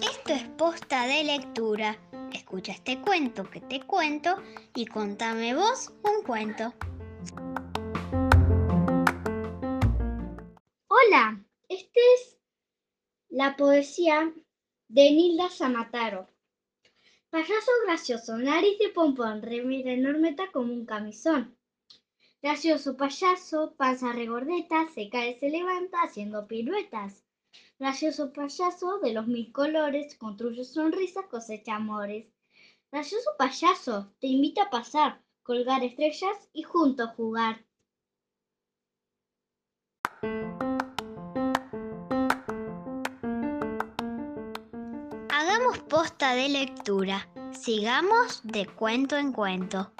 Esto es posta de lectura. Escucha este cuento que te cuento y contame vos un cuento. Hola, esta es la poesía de Nilda Samataro. Payaso gracioso, nariz de pompón, remera enormeta como un camisón. Gracioso payaso, panza regordeta, se cae, se levanta haciendo piruetas. Gracioso payaso de los mil colores, construye sonrisas, cosecha amores. Gracioso payaso, te invita a pasar, colgar estrellas y juntos jugar. Hagamos posta de lectura. Sigamos de cuento en cuento.